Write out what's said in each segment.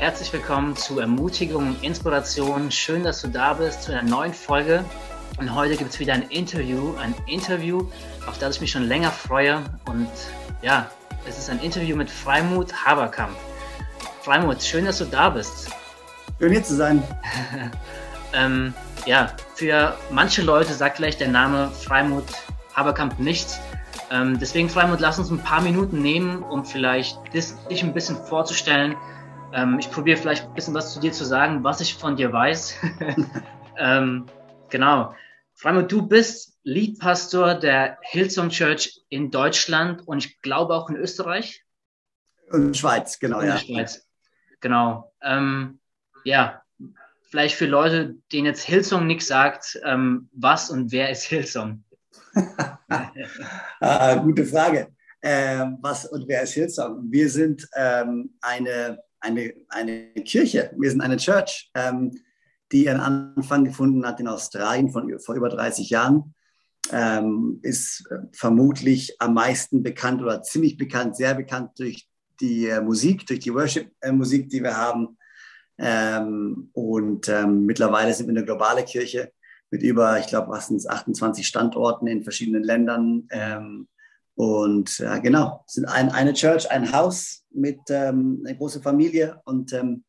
herzlich willkommen zu Ermutigung und Inspiration. Schön, dass du da bist zu einer neuen Folge. Und heute gibt es wieder ein Interview, ein Interview, auf das ich mich schon länger freue. Und ja, es ist ein Interview mit Freimut Haberkamp. Freimut, schön, dass du da bist. Schön hier zu sein. ähm, ja, für manche Leute sagt vielleicht der Name Freimut Haberkamp nichts. Ähm, deswegen, Freimut, lass uns ein paar Minuten nehmen, um vielleicht dich ein bisschen vorzustellen. Ähm, ich probiere vielleicht ein bisschen was zu dir zu sagen, was ich von dir weiß. ähm, genau. Freimut, du bist Leadpastor der Hillsong Church in Deutschland und ich glaube auch in Österreich. Und Schweiz, genau, in ja. Schweiz. Genau. Ähm, ja, vielleicht für Leute, denen jetzt Hillsong nichts sagt, ähm, was und wer ist Hillsong? ah, gute Frage. Ähm, was und wer ist Hillsong? Wir sind ähm, eine, eine, eine Kirche, wir sind eine Church, ähm, die ihren Anfang gefunden hat in Australien von, vor über 30 Jahren. Ähm, ist äh, vermutlich am meisten bekannt oder ziemlich bekannt, sehr bekannt durch die äh, Musik, durch die Worship-Musik, die wir haben. Ähm, und ähm, mittlerweile sind wir eine globale Kirche mit über, ich glaube, was sind es, 28 Standorten in verschiedenen Ländern. Ähm, und äh, genau, sind ein, eine Church, ein Haus mit ähm, einer großen Familie und ähm,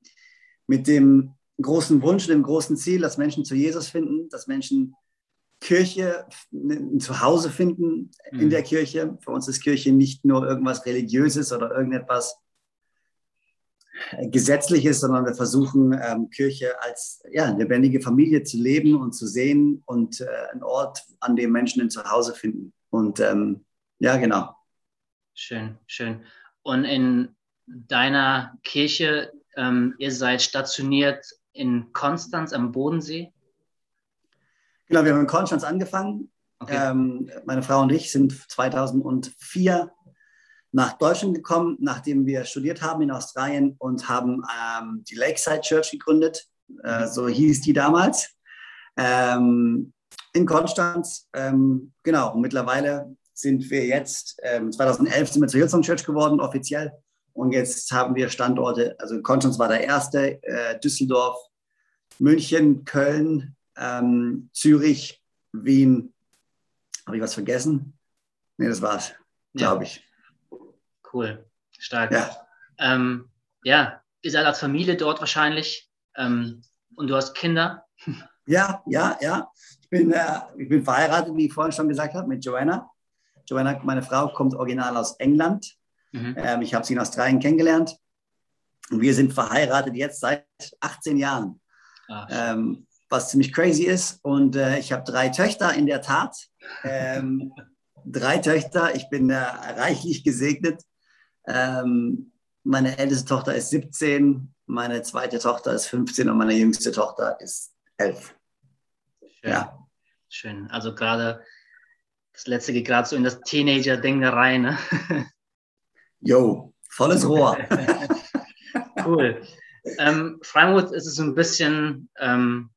mit dem großen Wunsch, dem großen Ziel, dass Menschen zu Jesus finden, dass Menschen Kirche, ein Zuhause finden in mhm. der Kirche. Für uns ist Kirche nicht nur irgendwas Religiöses oder irgendetwas Gesetzliches, sondern wir versuchen, ähm, Kirche als ja, lebendige Familie zu leben und zu sehen und äh, ein Ort, an dem Menschen ein Zuhause finden. Und ähm, ja, genau. Schön, schön. Und in deiner Kirche, ähm, ihr seid stationiert in Konstanz am Bodensee? Genau, wir haben in Konstanz angefangen. Okay. Ähm, meine Frau und ich sind 2004 nach Deutschland gekommen, nachdem wir studiert haben in Australien und haben ähm, die Lakeside Church gegründet. Äh, mhm. so hieß die damals. Ähm, in Konstanz. Ähm, genau, und mittlerweile sind wir jetzt, 2011 ähm, sind wir zur Hillsong Church geworden, offiziell. Und jetzt haben wir Standorte, also Konstanz war der erste, äh, Düsseldorf, München, Köln, ähm, Zürich, Wien. Habe ich was vergessen? Nee, das war's, glaube ja. ich. Cool, stark. Ja. Ähm, ja, ihr seid als Familie dort wahrscheinlich ähm, und du hast Kinder. Ja, ja, ja. Ich bin, äh, ich bin verheiratet, wie ich vorhin schon gesagt habe, mit Joanna. Joanna, meine Frau, kommt original aus England. Mhm. Ähm, ich habe sie in Australien kennengelernt. Und wir sind verheiratet jetzt seit 18 Jahren. Ach, ähm, was ziemlich crazy ist. Und äh, ich habe drei Töchter in der Tat. Ähm, drei Töchter. Ich bin äh, reichlich gesegnet. Ähm, meine älteste Tochter ist 17, meine zweite Tochter ist 15 und meine jüngste Tochter ist 11. Schön. Ja. Schön. Also gerade das letzte geht gerade so in das Teenager-Ding rein. Ne? Jo, volles Rohr. cool. Ähm, Freimut ist es so ein bisschen ähm,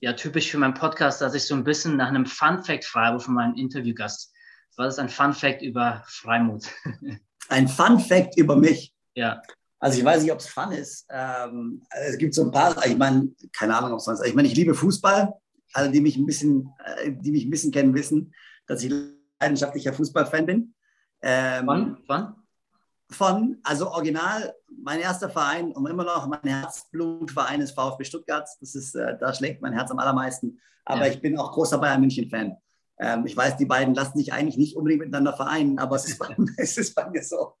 ja, typisch für meinen Podcast, dass ich so ein bisschen nach einem Fun-Fact frage von meinem Interviewgast. Was ist ein Fun-Fact über Freimut? ein Fun Fact über mich. Ja. Also ich weiß nicht, ob es Fun ist. Ähm, es gibt so ein paar, ich meine, keine Ahnung, ob es sonst. Ich meine, ich liebe Fußball. Alle, die mich ein bisschen, äh, die mich ein bisschen kennen, wissen, dass ich leidenschaftlicher Fußballfan bin. Ähm, von? Von? Von, also original, mein erster Verein und immer noch mein Herzblutverein ist VfB Stuttgart. Das ist, äh, da schlägt mein Herz am allermeisten. Aber ja. ich bin auch großer Bayern München-Fan. Ähm, ich weiß, die beiden lassen sich eigentlich nicht unbedingt miteinander vereinen, aber es ist bei, es ist bei mir so.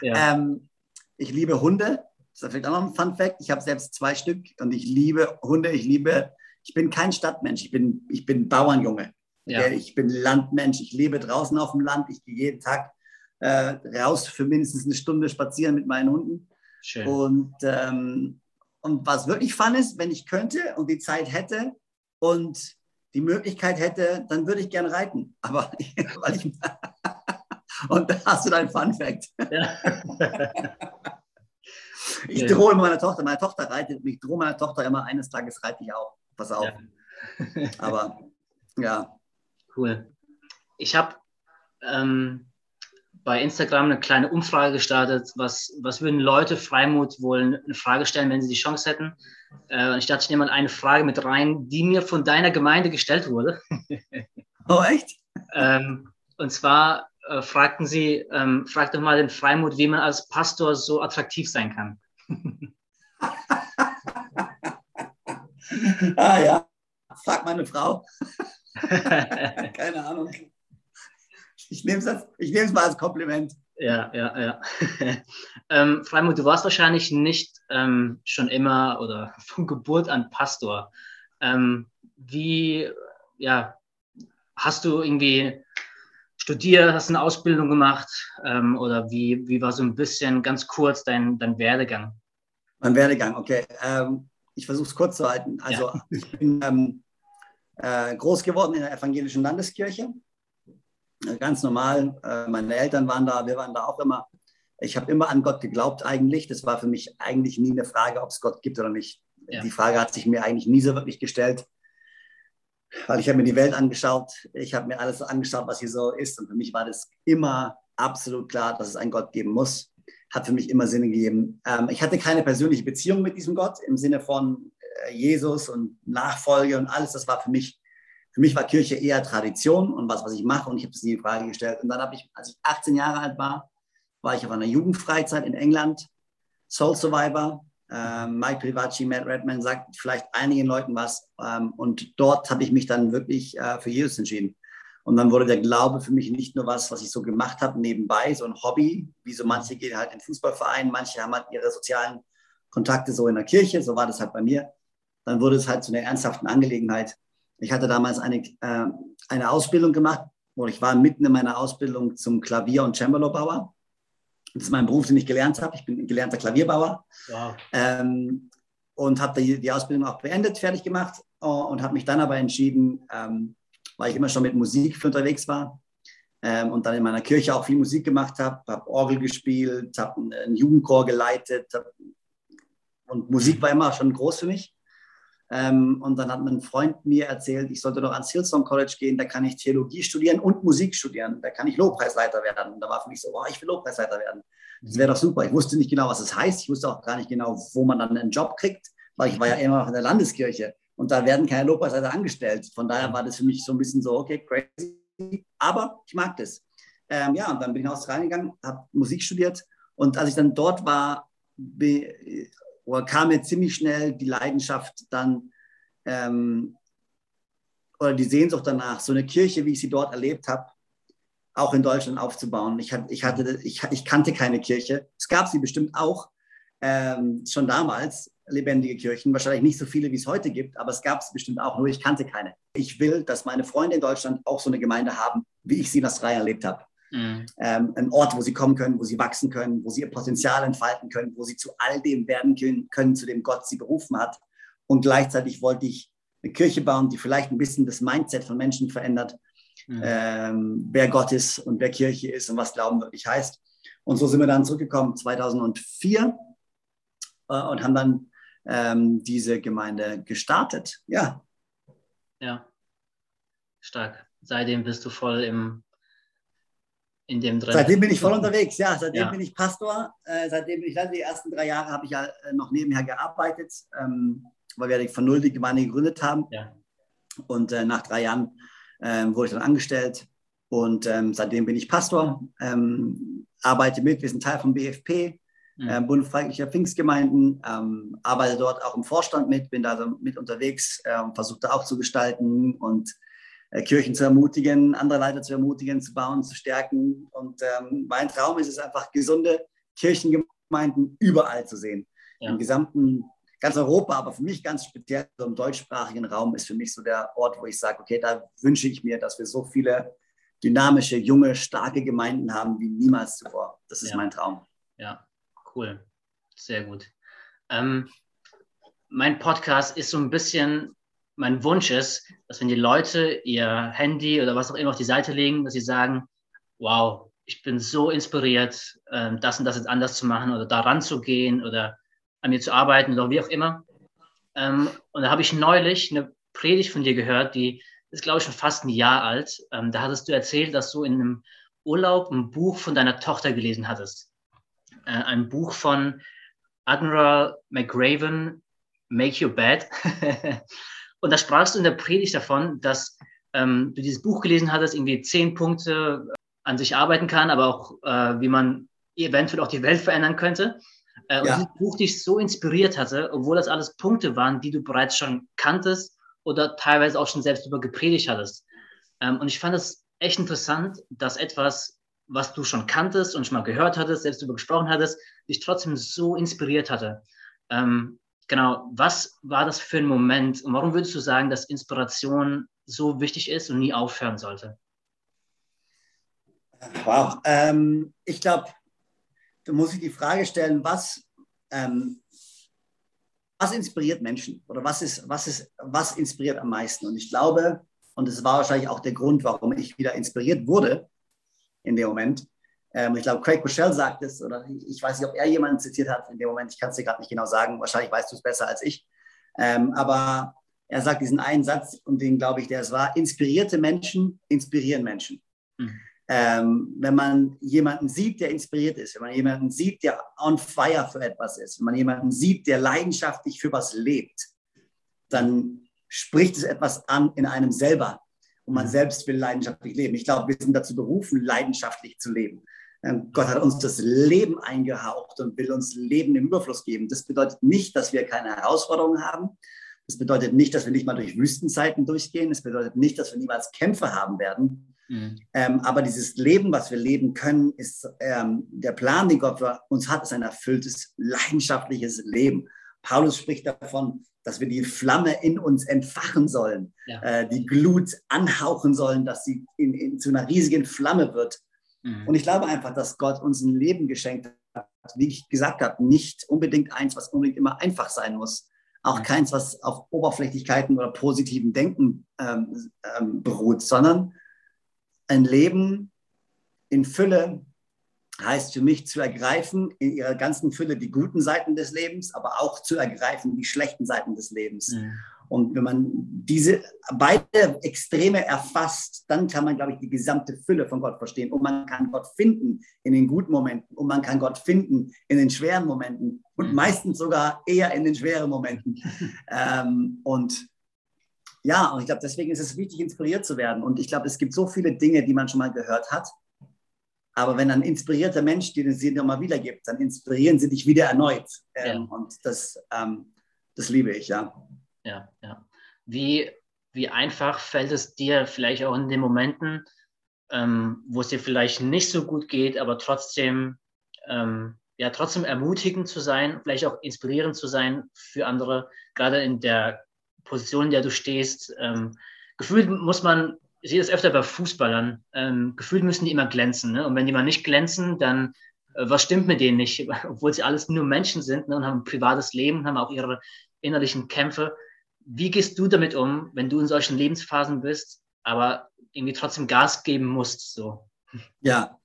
Ja. Ähm, ich liebe Hunde. Das ist vielleicht auch noch ein Fun Fact. Ich habe selbst zwei Stück und ich liebe Hunde. Ich liebe, ich bin kein Stadtmensch. Ich bin, ich bin Bauernjunge. Ja. Ich bin Landmensch. Ich lebe draußen auf dem Land. Ich gehe jeden Tag äh, raus für mindestens eine Stunde spazieren mit meinen Hunden. Schön. Und, ähm, und was wirklich fun ist, wenn ich könnte und die Zeit hätte und die Möglichkeit hätte, dann würde ich gern reiten. Aber weil ich. und da hast du dein Fun Fact. Ja. ich ja. drohe meiner Tochter, meine Tochter reitet ich drohe meiner Tochter immer, eines Tages reite ich auch. Pass auf. Ja. Aber ja. Cool. Ich habe ähm, bei Instagram eine kleine Umfrage gestartet, was, was würden Leute Freimut wohl eine Frage stellen, wenn sie die Chance hätten. Äh, ich dachte, ich nehme mal eine Frage mit rein, die mir von deiner Gemeinde gestellt wurde. oh, echt? ähm, und zwar äh, fragten sie, ähm, frag doch mal den Freimut, wie man als Pastor so attraktiv sein kann. ah ja, frag meine Frau. Keine Ahnung. Ich nehme es mal als Kompliment. Ja, ja, ja. ähm, Freimut, du warst wahrscheinlich nicht ähm, schon immer oder von Geburt an Pastor. Ähm, wie, ja, hast du irgendwie studiert, hast eine Ausbildung gemacht ähm, oder wie, wie war so ein bisschen ganz kurz dein, dein Werdegang? Mein Werdegang, okay. Ähm, ich versuche es kurz zu halten. Also ja. ich bin ähm, äh, groß geworden in der evangelischen Landeskirche. Äh, ganz normal. Äh, meine Eltern waren da, wir waren da auch immer. Ich habe immer an Gott geglaubt eigentlich. Das war für mich eigentlich nie eine Frage, ob es Gott gibt oder nicht. Ja. Die Frage hat sich mir eigentlich nie so wirklich gestellt, weil ich habe mir die Welt angeschaut. Ich habe mir alles angeschaut, was hier so ist. Und für mich war das immer absolut klar, dass es einen Gott geben muss. Hat für mich immer Sinn gegeben. Ähm, ich hatte keine persönliche Beziehung mit diesem Gott im Sinne von, Jesus und Nachfolge und alles, das war für mich, für mich war Kirche eher Tradition und was, was ich mache und ich habe das nie in Frage gestellt. Und dann habe ich, als ich 18 Jahre alt war, war ich auf einer Jugendfreizeit in England, Soul Survivor. Ähm, Mike Privacci, Matt Redman sagt vielleicht einigen Leuten was. Ähm, und dort habe ich mich dann wirklich äh, für Jesus entschieden. Und dann wurde der Glaube für mich nicht nur was, was ich so gemacht habe nebenbei, so ein Hobby, wie so manche gehen halt in Fußballvereinen, manche haben halt ihre sozialen Kontakte so in der Kirche, so war das halt bei mir dann wurde es halt zu einer ernsthaften Angelegenheit. Ich hatte damals eine, äh, eine Ausbildung gemacht, wo ich war mitten in meiner Ausbildung zum Klavier- und Cembalo-Bauer. Das ist mein Beruf, den ich gelernt habe. Ich bin ein gelernter Klavierbauer. Wow. Ähm, und habe die, die, Ausbildung auch beendet, fertig gemacht uh, und habe mich dann aber entschieden, ähm, weil ich immer schon mit Musik unterwegs war ähm, und dann in meiner Kirche auch viel Musik gemacht habe, habe Orgel gespielt, habe einen, einen Jugendchor geleitet hab, und Musik war immer schon groß für mich. Ähm, und dann hat mein Freund mir erzählt, ich sollte doch ans Hillsong College gehen, da kann ich Theologie studieren und Musik studieren, da kann ich Lobpreisleiter werden. Und da war für mich so, oh, ich will Lobpreisleiter werden. Das wäre doch super. Ich wusste nicht genau, was das heißt. Ich wusste auch gar nicht genau, wo man dann einen Job kriegt, weil ich war ja immer noch in der Landeskirche und da werden keine Lobpreisleiter angestellt. Von daher war das für mich so ein bisschen so, okay, crazy. Aber ich mag das. Ähm, ja, und dann bin ich nach Australien gegangen, habe Musik studiert und als ich dann dort war, oder kam mir ziemlich schnell die Leidenschaft dann ähm, oder die Sehnsucht danach, so eine Kirche, wie ich sie dort erlebt habe, auch in Deutschland aufzubauen. Ich, hatte, ich, hatte, ich, ich kannte keine Kirche. Es gab sie bestimmt auch ähm, schon damals, lebendige Kirchen. Wahrscheinlich nicht so viele, wie es heute gibt, aber es gab es bestimmt auch, nur ich kannte keine. Ich will, dass meine Freunde in Deutschland auch so eine Gemeinde haben, wie ich sie in Australien erlebt habe. Mhm. Ähm, ein Ort, wo sie kommen können, wo sie wachsen können, wo sie ihr Potenzial entfalten können, wo sie zu all dem werden können, können zu dem Gott sie berufen hat. Und gleichzeitig wollte ich eine Kirche bauen, die vielleicht ein bisschen das Mindset von Menschen verändert, mhm. ähm, wer Gott ist und wer Kirche ist und was Glauben wirklich heißt. Und so sind wir dann zurückgekommen 2004 äh, und haben dann ähm, diese Gemeinde gestartet. Ja. Ja, stark. Seitdem bist du voll im in dem drin. Seitdem bin ich voll unterwegs, ja. Seitdem ja. bin ich Pastor. Äh, seitdem bin ich, die ersten drei Jahre habe ich ja äh, noch nebenher gearbeitet, ähm, weil wir von null die Gemeinde gegründet haben. Ja. Und äh, nach drei Jahren ähm, wurde ich dann angestellt. Und ähm, seitdem bin ich Pastor, ähm, arbeite mit, wir sind Teil vom BFP, mhm. äh, Bund Freiheitlicher Pfingstgemeinden, ähm, arbeite dort auch im Vorstand mit, bin da mit unterwegs, äh, versuche da auch zu gestalten und Kirchen zu ermutigen, andere Leiter zu ermutigen, zu bauen, zu stärken. Und ähm, mein Traum ist es einfach, gesunde Kirchengemeinden überall zu sehen. Ja. Im gesamten, ganz Europa, aber für mich ganz speziell so im deutschsprachigen Raum ist für mich so der Ort, wo ich sage, okay, da wünsche ich mir, dass wir so viele dynamische, junge, starke Gemeinden haben wie niemals zuvor. Das ist ja. mein Traum. Ja, cool. Sehr gut. Ähm, mein Podcast ist so ein bisschen mein Wunsch ist, dass wenn die Leute ihr Handy oder was auch immer auf die Seite legen, dass sie sagen, wow, ich bin so inspiriert, ähm, das und das jetzt anders zu machen oder daran zu gehen oder an mir zu arbeiten oder wie auch immer. Ähm, und da habe ich neulich eine Predigt von dir gehört, die ist, glaube ich, schon fast ein Jahr alt. Ähm, da hattest du erzählt, dass du in einem Urlaub ein Buch von deiner Tochter gelesen hattest. Äh, ein Buch von Admiral McRaven, Make Your Bed. und da sprachst du in der Predigt davon, dass ähm, du dieses Buch gelesen hattest, irgendwie zehn Punkte an sich arbeiten kann, aber auch äh, wie man eventuell auch die Welt verändern könnte. Äh, und ja. dieses Buch dich so inspiriert hatte, obwohl das alles Punkte waren, die du bereits schon kanntest oder teilweise auch schon selbst über gepredigt hattest. Ähm, und ich fand es echt interessant, dass etwas, was du schon kanntest und schon mal gehört hattest, selbst über gesprochen hattest, dich trotzdem so inspiriert hatte. Ähm, genau, was war das für ein Moment und warum würdest du sagen, dass Inspiration so wichtig ist und nie aufhören sollte? Wow, ähm, ich glaube, da muss ich die Frage stellen, was, ähm, was inspiriert Menschen oder was, ist, was, ist, was inspiriert am meisten? Und ich glaube, und das war wahrscheinlich auch der Grund, warum ich wieder inspiriert wurde in dem Moment. Ähm, ich glaube, Craig Michelle sagt es, oder ich weiß nicht, ob er jemanden zitiert hat in dem Moment, ich kann es dir gerade nicht genau sagen, wahrscheinlich weißt du es besser als ich. Ähm, aber er sagt diesen einen Satz, und den glaube ich, der es war, inspirierte Menschen inspirieren Menschen. Mhm. Ähm, wenn man jemanden sieht, der inspiriert ist, wenn man jemanden sieht, der on fire für etwas ist, wenn man jemanden sieht, der leidenschaftlich für was lebt, dann spricht es etwas an in einem selber. Und man mhm. selbst will leidenschaftlich leben. Ich glaube, wir sind dazu berufen, leidenschaftlich zu leben. Ähm, Gott hat uns das Leben eingehaucht und will uns Leben im Überfluss geben. Das bedeutet nicht, dass wir keine Herausforderungen haben. Das bedeutet nicht, dass wir nicht mal durch Wüstenzeiten durchgehen. Das bedeutet nicht, dass wir niemals Kämpfe haben werden. Mhm. Ähm, aber dieses Leben, was wir leben können, ist ähm, der Plan, den Gott für uns hat, ist ein erfülltes, leidenschaftliches Leben. Paulus spricht davon, dass wir die Flamme in uns entfachen sollen, ja. äh, die Glut anhauchen sollen, dass sie in, in, zu einer riesigen Flamme wird. Mhm. Und ich glaube einfach, dass Gott uns ein Leben geschenkt hat, wie ich gesagt habe, nicht unbedingt eins, was unbedingt immer einfach sein muss. Auch mhm. keins, was auf Oberflächlichkeiten oder positiven Denken ähm, ähm, beruht, sondern ein Leben in Fülle, heißt für mich zu ergreifen in ihrer ganzen Fülle die guten Seiten des Lebens, aber auch zu ergreifen die schlechten Seiten des Lebens. Mhm. Und wenn man diese beide Extreme erfasst, dann kann man, glaube ich, die gesamte Fülle von Gott verstehen. Und man kann Gott finden in den guten Momenten und man kann Gott finden in den schweren Momenten und mhm. meistens sogar eher in den schweren Momenten. ähm, und ja, und ich glaube, deswegen ist es wichtig, inspiriert zu werden. Und ich glaube, es gibt so viele Dinge, die man schon mal gehört hat aber wenn ein inspirierter Mensch dir sie nochmal wiedergibt, dann inspirieren sie dich wieder erneut. Ähm, ja. Und das, ähm, das liebe ich, ja. Ja, ja. Wie, wie einfach fällt es dir vielleicht auch in den Momenten, ähm, wo es dir vielleicht nicht so gut geht, aber trotzdem, ähm, ja, trotzdem ermutigend zu sein, vielleicht auch inspirierend zu sein für andere, gerade in der Position, in der du stehst. Ähm, gefühlt muss man ich sehe das öfter bei Fußballern. Ähm, gefühlt müssen die immer glänzen. Ne? Und wenn die mal nicht glänzen, dann äh, was stimmt mit denen nicht? Obwohl sie alles nur Menschen sind ne? und haben ein privates Leben, haben auch ihre innerlichen Kämpfe. Wie gehst du damit um, wenn du in solchen Lebensphasen bist, aber irgendwie trotzdem Gas geben musst? So? Ja,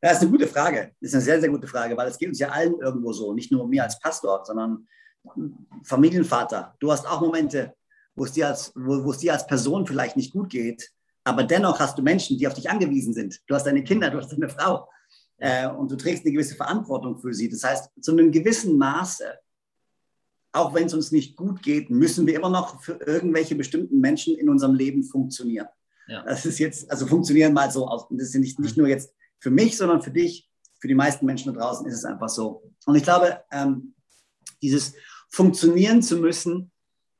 das ist eine gute Frage. Das ist eine sehr, sehr gute Frage, weil es geht uns ja allen irgendwo so. Nicht nur mir als Pastor, sondern Familienvater. Du hast auch Momente, wo es dir als, wo, wo es dir als Person vielleicht nicht gut geht aber dennoch hast du Menschen, die auf dich angewiesen sind. Du hast deine Kinder, du hast deine Frau äh, und du trägst eine gewisse Verantwortung für sie. Das heißt, zu einem gewissen Maße, auch wenn es uns nicht gut geht, müssen wir immer noch für irgendwelche bestimmten Menschen in unserem Leben funktionieren. Ja. Das ist jetzt, also funktionieren mal so aus. Das ist nicht, nicht nur jetzt für mich, sondern für dich, für die meisten Menschen da draußen ist es einfach so. Und ich glaube, ähm, dieses funktionieren zu müssen,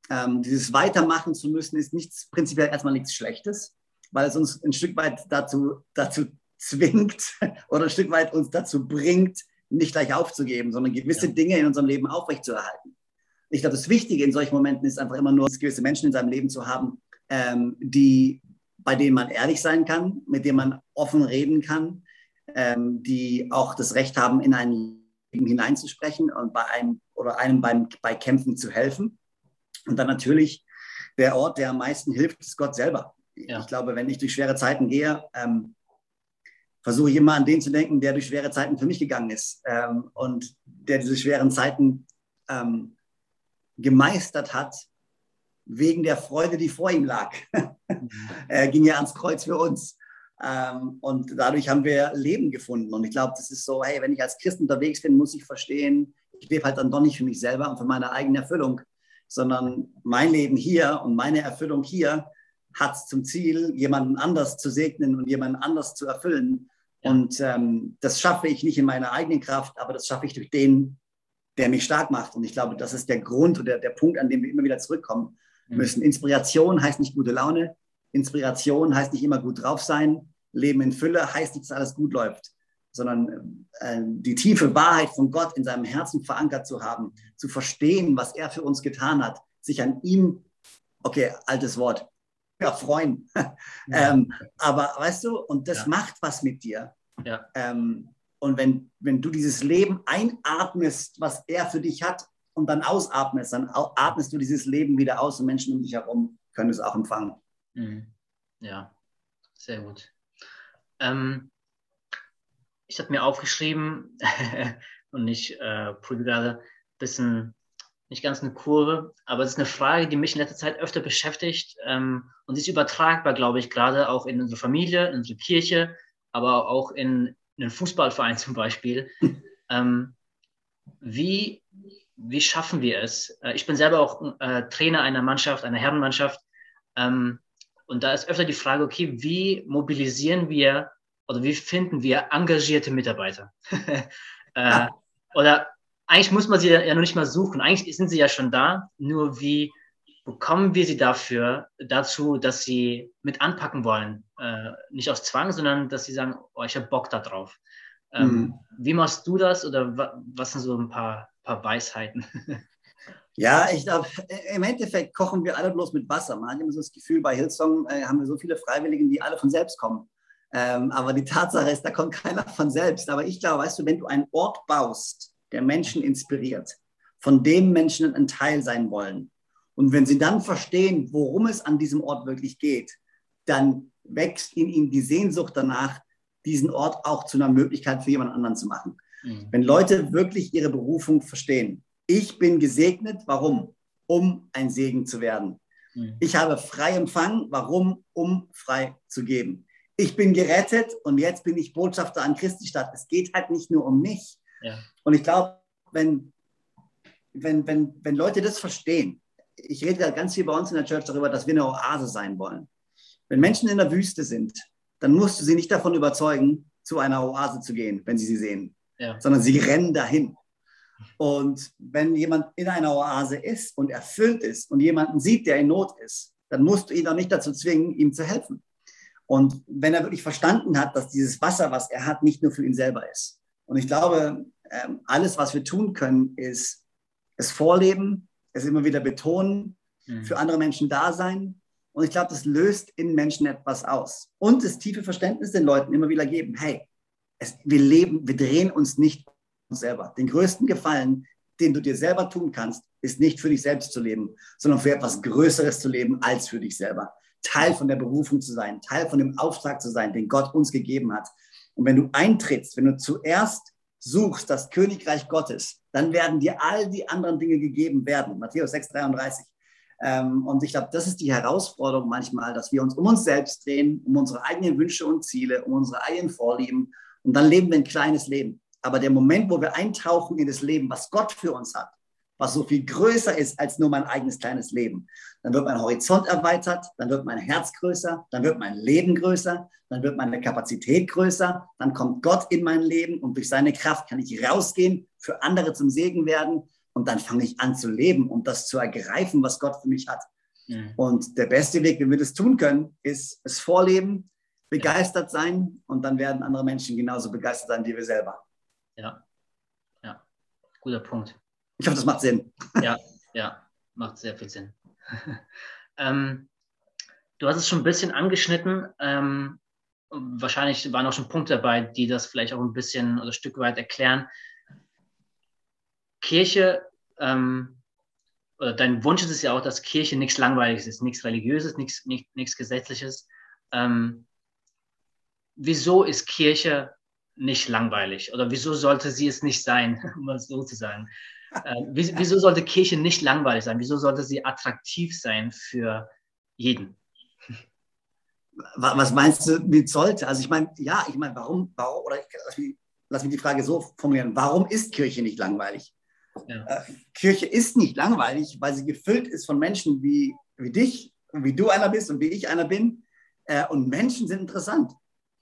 ähm, dieses weitermachen zu müssen, ist nichts prinzipiell erstmal nichts Schlechtes weil es uns ein Stück weit dazu, dazu zwingt oder ein Stück weit uns dazu bringt, nicht gleich aufzugeben, sondern gewisse ja. Dinge in unserem Leben aufrechtzuerhalten. Ich glaube, das Wichtige in solchen Momenten ist einfach immer nur, gewisse Menschen in seinem Leben zu haben, ähm, die, bei denen man ehrlich sein kann, mit denen man offen reden kann, ähm, die auch das Recht haben, in ein Leben hineinzusprechen und bei einem oder einem beim, bei Kämpfen zu helfen. Und dann natürlich der Ort, der am meisten hilft, ist Gott selber. Ja. Ich glaube, wenn ich durch schwere Zeiten gehe, ähm, versuche ich immer an den zu denken, der durch schwere Zeiten für mich gegangen ist ähm, und der diese schweren Zeiten ähm, gemeistert hat wegen der Freude, die vor ihm lag. Mhm. er ging ja ans Kreuz für uns. Ähm, und dadurch haben wir Leben gefunden. Und ich glaube, das ist so, hey, wenn ich als Christ unterwegs bin, muss ich verstehen, ich lebe halt dann doch nicht für mich selber und für meine eigene Erfüllung, sondern mein Leben hier und meine Erfüllung hier hat zum Ziel, jemanden anders zu segnen und jemanden anders zu erfüllen. Und ähm, das schaffe ich nicht in meiner eigenen Kraft, aber das schaffe ich durch den, der mich stark macht. Und ich glaube, das ist der Grund oder der Punkt, an dem wir immer wieder zurückkommen mhm. müssen. Inspiration heißt nicht gute Laune. Inspiration heißt nicht immer gut drauf sein. Leben in Fülle heißt nicht, dass alles gut läuft, sondern äh, die tiefe Wahrheit von Gott in seinem Herzen verankert zu haben, zu verstehen, was er für uns getan hat, sich an ihm, okay, altes Wort, erfreuen. Ja. ähm, aber weißt du, und das ja. macht was mit dir. Ja. Ähm, und wenn, wenn du dieses Leben einatmest, was er für dich hat, und dann ausatmest, dann atmest du dieses Leben wieder aus und Menschen um dich herum können es auch empfangen. Mhm. Ja, sehr gut. Ähm, ich habe mir aufgeschrieben und ich äh, probiere gerade ein bisschen, nicht ganz eine Kurve, aber es ist eine Frage, die mich in letzter Zeit öfter beschäftigt ähm, und sie ist übertragbar, glaube ich, gerade auch in unsere Familie, in unsere Kirche, aber auch in einen Fußballverein zum Beispiel. ähm, wie wie schaffen wir es? Äh, ich bin selber auch äh, Trainer einer Mannschaft, einer Herrenmannschaft. Ähm, und da ist öfter die Frage, okay, wie mobilisieren wir oder wie finden wir engagierte Mitarbeiter? äh, oder eigentlich muss man sie ja noch nicht mal suchen. Eigentlich sind sie ja schon da. Nur wie bekommen wir sie dafür, dazu, dass sie mit anpacken wollen? Äh, nicht aus Zwang, sondern dass sie sagen, oh, ich habe Bock da drauf. Ähm, mhm. Wie machst du das oder was sind so ein paar paar Weisheiten. Ja, ich glaube, im Endeffekt kochen wir alle bloß mit Wasser. Man hat immer so das Gefühl, bei Hillsong äh, haben wir so viele Freiwilligen, die alle von selbst kommen. Ähm, aber die Tatsache ist, da kommt keiner von selbst. Aber ich glaube, weißt du, wenn du einen Ort baust, der Menschen inspiriert, von dem Menschen ein Teil sein wollen, und wenn sie dann verstehen, worum es an diesem Ort wirklich geht, dann wächst in ihnen die Sehnsucht danach, diesen Ort auch zu einer Möglichkeit für jemand anderen zu machen. Mhm. Wenn Leute wirklich ihre Berufung verstehen. Ich bin gesegnet, warum? Um ein Segen zu werden. Mhm. Ich habe frei empfangen, warum? Um frei zu geben. Ich bin gerettet und jetzt bin ich Botschafter an Christi Stadt. Es geht halt nicht nur um mich. Ja. Und ich glaube, wenn, wenn, wenn, wenn Leute das verstehen, ich rede ja ganz viel bei uns in der Church darüber, dass wir eine Oase sein wollen. Wenn Menschen in der Wüste sind, dann musst du sie nicht davon überzeugen, zu einer Oase zu gehen, wenn sie sie sehen ja. sondern sie rennen dahin. Und wenn jemand in einer Oase ist und erfüllt ist und jemanden sieht, der in Not ist, dann musst du ihn auch nicht dazu zwingen, ihm zu helfen. Und wenn er wirklich verstanden hat, dass dieses Wasser, was er hat, nicht nur für ihn selber ist. Und ich glaube, ähm, alles, was wir tun können, ist es vorleben, es immer wieder betonen, mhm. für andere Menschen da sein. Und ich glaube, das löst in Menschen etwas aus. Und das tiefe Verständnis den Leuten immer wieder geben, hey, es, wir leben, wir drehen uns nicht uns selber. Den größten Gefallen, den du dir selber tun kannst, ist nicht für dich selbst zu leben, sondern für etwas Größeres zu leben als für dich selber. Teil von der Berufung zu sein, Teil von dem Auftrag zu sein, den Gott uns gegeben hat. Und wenn du eintrittst, wenn du zuerst suchst das Königreich Gottes, dann werden dir all die anderen Dinge gegeben werden. Matthäus 6, 33. Ähm, und ich glaube, das ist die Herausforderung manchmal, dass wir uns um uns selbst drehen, um unsere eigenen Wünsche und Ziele, um unsere eigenen Vorlieben und dann leben wir ein kleines Leben. Aber der Moment, wo wir eintauchen in das Leben, was Gott für uns hat, was so viel größer ist als nur mein eigenes kleines Leben, dann wird mein Horizont erweitert, dann wird mein Herz größer, dann wird mein Leben größer, dann wird meine Kapazität größer, dann kommt Gott in mein Leben und durch seine Kraft kann ich rausgehen, für andere zum Segen werden und dann fange ich an zu leben und das zu ergreifen, was Gott für mich hat. Mhm. Und der beste Weg, wie wir das tun können, ist es vorleben, begeistert sein und dann werden andere Menschen genauso begeistert sein wie wir selber. Ja, ja, guter Punkt. Ich hoffe, das macht Sinn. Ja, ja, macht sehr viel Sinn. ähm, du hast es schon ein bisschen angeschnitten. Ähm, wahrscheinlich waren auch schon Punkte dabei, die das vielleicht auch ein bisschen oder ein Stück weit erklären. Kirche, ähm, oder dein Wunsch ist es ja auch, dass Kirche nichts Langweiliges ist, nichts Religiöses, nichts, nichts, nichts Gesetzliches. Ähm, wieso ist Kirche nicht langweilig oder wieso sollte sie es nicht sein, um es so zu sagen? Äh, wieso sollte Kirche nicht langweilig sein? Wieso sollte sie attraktiv sein für jeden? Was meinst du mit sollte? Also ich meine, ja, ich meine, warum, warum, oder lass mich, lass mich die Frage so formulieren, warum ist Kirche nicht langweilig? Ja. Äh, Kirche ist nicht langweilig, weil sie gefüllt ist von Menschen wie, wie dich wie du einer bist und wie ich einer bin. Äh, und Menschen sind interessant.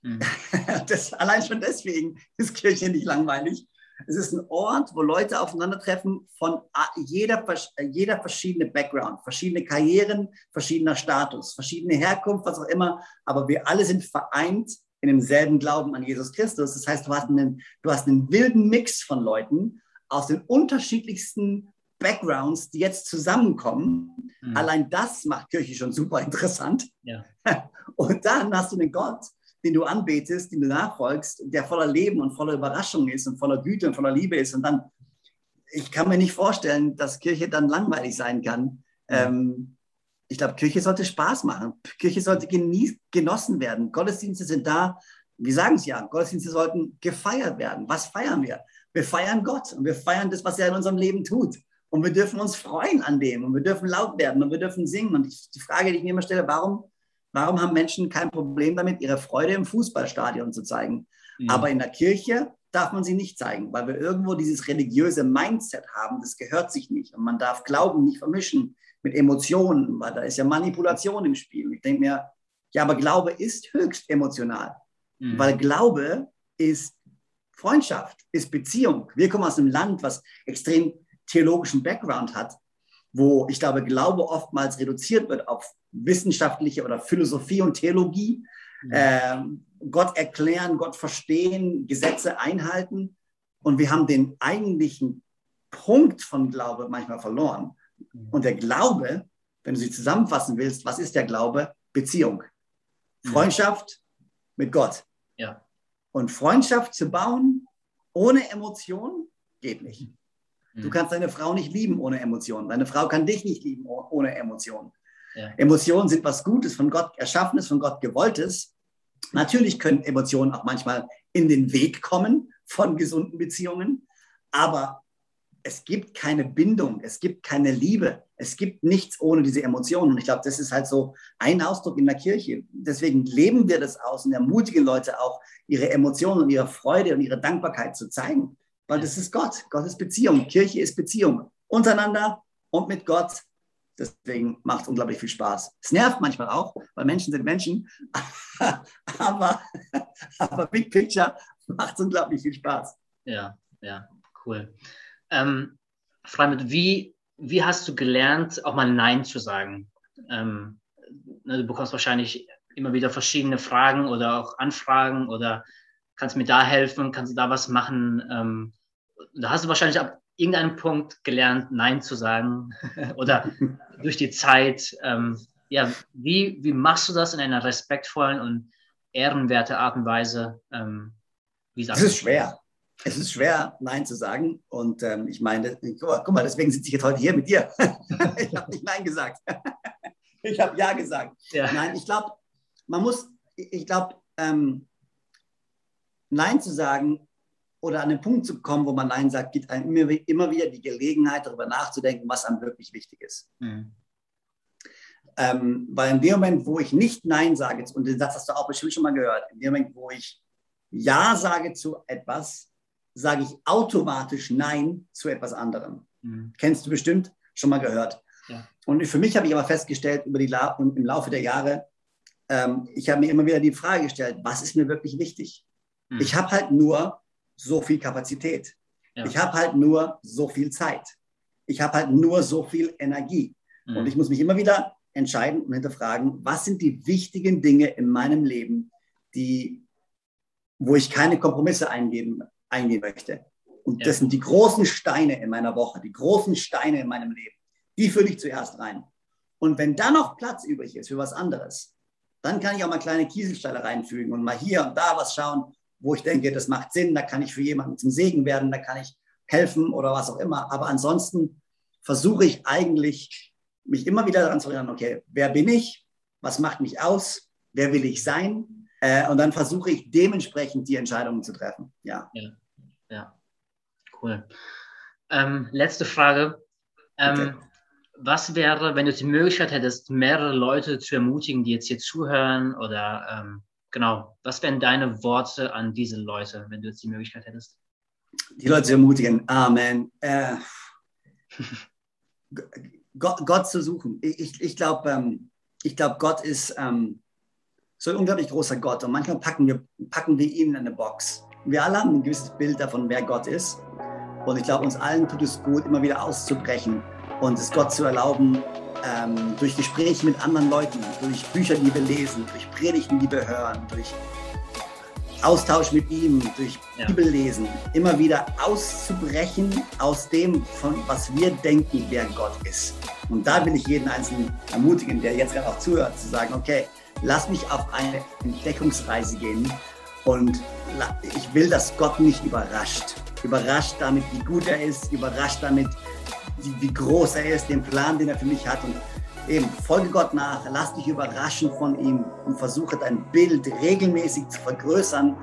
Mhm. Das, allein schon deswegen ist Kirche nicht langweilig. Es ist ein Ort, wo Leute aufeinandertreffen von jeder, jeder verschiedene Background, verschiedene Karrieren, verschiedener Status, verschiedene Herkunft, was auch immer. Aber wir alle sind vereint in demselben Glauben an Jesus Christus. Das heißt, du hast einen, du hast einen wilden Mix von Leuten aus den unterschiedlichsten Backgrounds, die jetzt zusammenkommen. Mhm. Allein das macht Kirche schon super interessant. Ja. Und dann hast du einen Gott, den du anbetest, den du nachfolgst, der voller Leben und voller Überraschung ist und voller Güte und voller Liebe ist. Und dann, ich kann mir nicht vorstellen, dass Kirche dann langweilig sein kann. Ähm, ich glaube, Kirche sollte Spaß machen. Kirche sollte genieß, genossen werden. Gottesdienste sind da, wir sagen es ja, Gottesdienste sollten gefeiert werden. Was feiern wir? Wir feiern Gott und wir feiern das, was er in unserem Leben tut. Und wir dürfen uns freuen an dem und wir dürfen laut werden und wir dürfen singen. Und ich, die Frage, die ich mir immer stelle, warum, warum haben Menschen kein Problem damit, ihre Freude im Fußballstadion zu zeigen? Mhm. Aber in der Kirche darf man sie nicht zeigen, weil wir irgendwo dieses religiöse Mindset haben, das gehört sich nicht. Und man darf Glauben nicht vermischen mit Emotionen, weil da ist ja Manipulation im Spiel. Ich denke mir, ja, aber Glaube ist höchst emotional, mhm. weil Glaube ist Freundschaft, ist Beziehung. Wir kommen aus einem Land, was extrem theologischen Background hat, wo ich glaube, Glaube oftmals reduziert wird auf wissenschaftliche oder Philosophie und Theologie. Mhm. Äh, Gott erklären, Gott verstehen, Gesetze einhalten. Und wir haben den eigentlichen Punkt von Glaube manchmal verloren. Mhm. Und der Glaube, wenn du sie zusammenfassen willst, was ist der Glaube? Beziehung. Mhm. Freundschaft mit Gott. Ja. Und Freundschaft zu bauen ohne Emotion geht nicht. Du mhm. kannst deine Frau nicht lieben ohne Emotionen. Deine Frau kann dich nicht lieben ohne Emotionen. Ja. Emotionen sind was Gutes, von Gott erschaffenes, von Gott gewolltes. Natürlich können Emotionen auch manchmal in den Weg kommen von gesunden Beziehungen, aber es gibt keine Bindung, es gibt keine Liebe, es gibt nichts ohne diese Emotionen. Und ich glaube, das ist halt so ein Ausdruck in der Kirche. Deswegen leben wir das aus und ermutigen Leute auch, ihre Emotionen und ihre Freude und ihre Dankbarkeit zu zeigen. Weil das ist Gott. Gott ist Beziehung. Kirche ist Beziehung. Untereinander und mit Gott. Deswegen macht es unglaublich viel Spaß. Es nervt manchmal auch, weil Menschen sind Menschen. aber, aber Big Picture macht es unglaublich viel Spaß. Ja, ja, cool. Ähm, Freimund, wie, wie hast du gelernt, auch mal Nein zu sagen? Ähm, ne, du bekommst wahrscheinlich immer wieder verschiedene Fragen oder auch Anfragen oder kannst mir da helfen, kannst du da was machen? Ähm, da hast du wahrscheinlich ab irgendeinem Punkt gelernt, Nein zu sagen oder durch die Zeit. Ähm, ja, wie, wie machst du das in einer respektvollen und ehrenwerte Art und Weise? Ähm, wie es ist schwer es ist schwer, Nein zu sagen. Und ähm, ich meine, guck mal, guck mal, deswegen sitze ich jetzt heute hier mit dir. ich habe nicht Nein gesagt. ich habe Ja gesagt. Ja. Nein, ich glaube, man muss, ich glaube, ähm, Nein zu sagen oder an den Punkt zu kommen, wo man Nein sagt, gibt einem immer, immer wieder die Gelegenheit, darüber nachzudenken, was einem wirklich wichtig ist. Mhm. Ähm, weil in dem Moment, wo ich nicht Nein sage, und den Satz hast du auch bestimmt schon mal gehört, in dem Moment, wo ich Ja sage zu etwas, sage ich automatisch Nein zu etwas anderem. Mhm. Kennst du bestimmt, schon mal gehört. Ja. Und für mich habe ich aber festgestellt, über die La im Laufe der Jahre, ähm, ich habe mir immer wieder die Frage gestellt, was ist mir wirklich wichtig? Mhm. Ich habe halt nur so viel Kapazität. Ja. Ich habe halt nur so viel Zeit. Ich habe halt nur so viel Energie. Mhm. Und ich muss mich immer wieder entscheiden und hinterfragen, was sind die wichtigen Dinge in meinem Leben, die, wo ich keine Kompromisse eingeben eingehen möchte. Und ja. das sind die großen Steine in meiner Woche, die großen Steine in meinem Leben. Die fülle ich zuerst rein. Und wenn dann noch Platz übrig ist für was anderes, dann kann ich auch mal kleine Kieselsteine reinfügen und mal hier und da was schauen, wo ich denke, das macht Sinn, da kann ich für jemanden zum Segen werden, da kann ich helfen oder was auch immer. Aber ansonsten versuche ich eigentlich, mich immer wieder daran zu erinnern, okay, wer bin ich? Was macht mich aus? Wer will ich sein? Äh, und dann versuche ich dementsprechend die Entscheidungen zu treffen. Ja. Ja, ja. cool. Ähm, letzte Frage. Ähm, okay. was wäre, wenn du die Möglichkeit hättest, mehrere Leute zu ermutigen, die jetzt hier zuhören oder ähm, genau, was wären deine Worte an diese Leute, wenn du jetzt die Möglichkeit hättest? Die Leute zu ermutigen, Amen. Äh, Gott, Gott, zu suchen. Ich, ich glaube, ähm, glaub, Gott ist ähm, so ein unglaublich großer Gott und manchmal packen wir, packen wir ihn in eine Box. Wir alle haben ein gewisses Bild davon, wer Gott ist. Und ich glaube, uns allen tut es gut, immer wieder auszubrechen und es Gott zu erlauben, ähm, durch Gespräche mit anderen Leuten, durch Bücher, die wir lesen, durch Predigten, die wir hören, durch Austausch mit ihm, durch ja. Bibellesen, immer wieder auszubrechen aus dem, von was wir denken, wer Gott ist. Und da will ich jeden Einzelnen ermutigen, der jetzt gerade auch zuhört, zu sagen, okay, lass mich auf eine Entdeckungsreise gehen und ich will, dass Gott mich überrascht. Überrascht damit, wie gut er ist, überrascht damit, wie, groß er ist, den Plan, den er für mich hat. Und eben, folge Gott nach, lass dich überraschen von ihm und versuche dein Bild regelmäßig zu vergrößern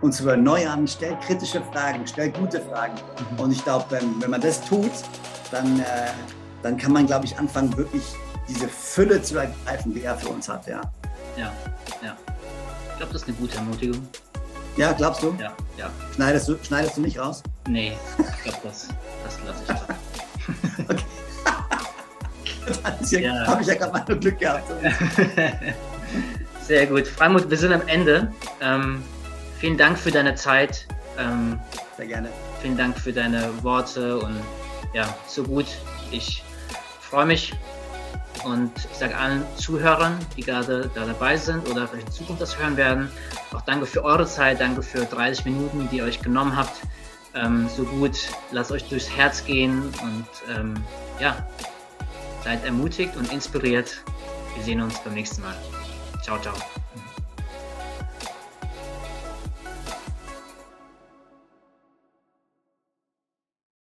und zu erneuern. Stell kritische Fragen, stell gute Fragen. Mhm. Und ich glaube, wenn, wenn man das tut, dann, äh, dann kann man, glaube ich, anfangen, wirklich diese Fülle zu ergreifen, die er für uns hat. Ja, ja. ja. Ich glaube, das ist eine gute Ermutigung. Ja, glaubst du? Ja, ja. Schneidest du, schneidest du nicht raus? Nee, ich glaube, das, das lasse ich da. okay. ja, ja. habe ich ja gerade mal nur Glück gehabt. Sehr gut. Freimut, wir sind am Ende. Ähm, vielen Dank für deine Zeit. Ähm, Sehr gerne. Vielen Dank für deine Worte und ja, so gut. Ich freue mich und ich sage allen Zuhörern, die gerade da dabei sind oder vielleicht in Zukunft das hören werden, auch danke für eure Zeit, danke für 30 Minuten, die ihr euch genommen habt. Ähm, so gut, lasst euch durchs Herz gehen und ähm, ja, seid ermutigt und inspiriert. Wir sehen uns beim nächsten Mal. Ciao, ciao.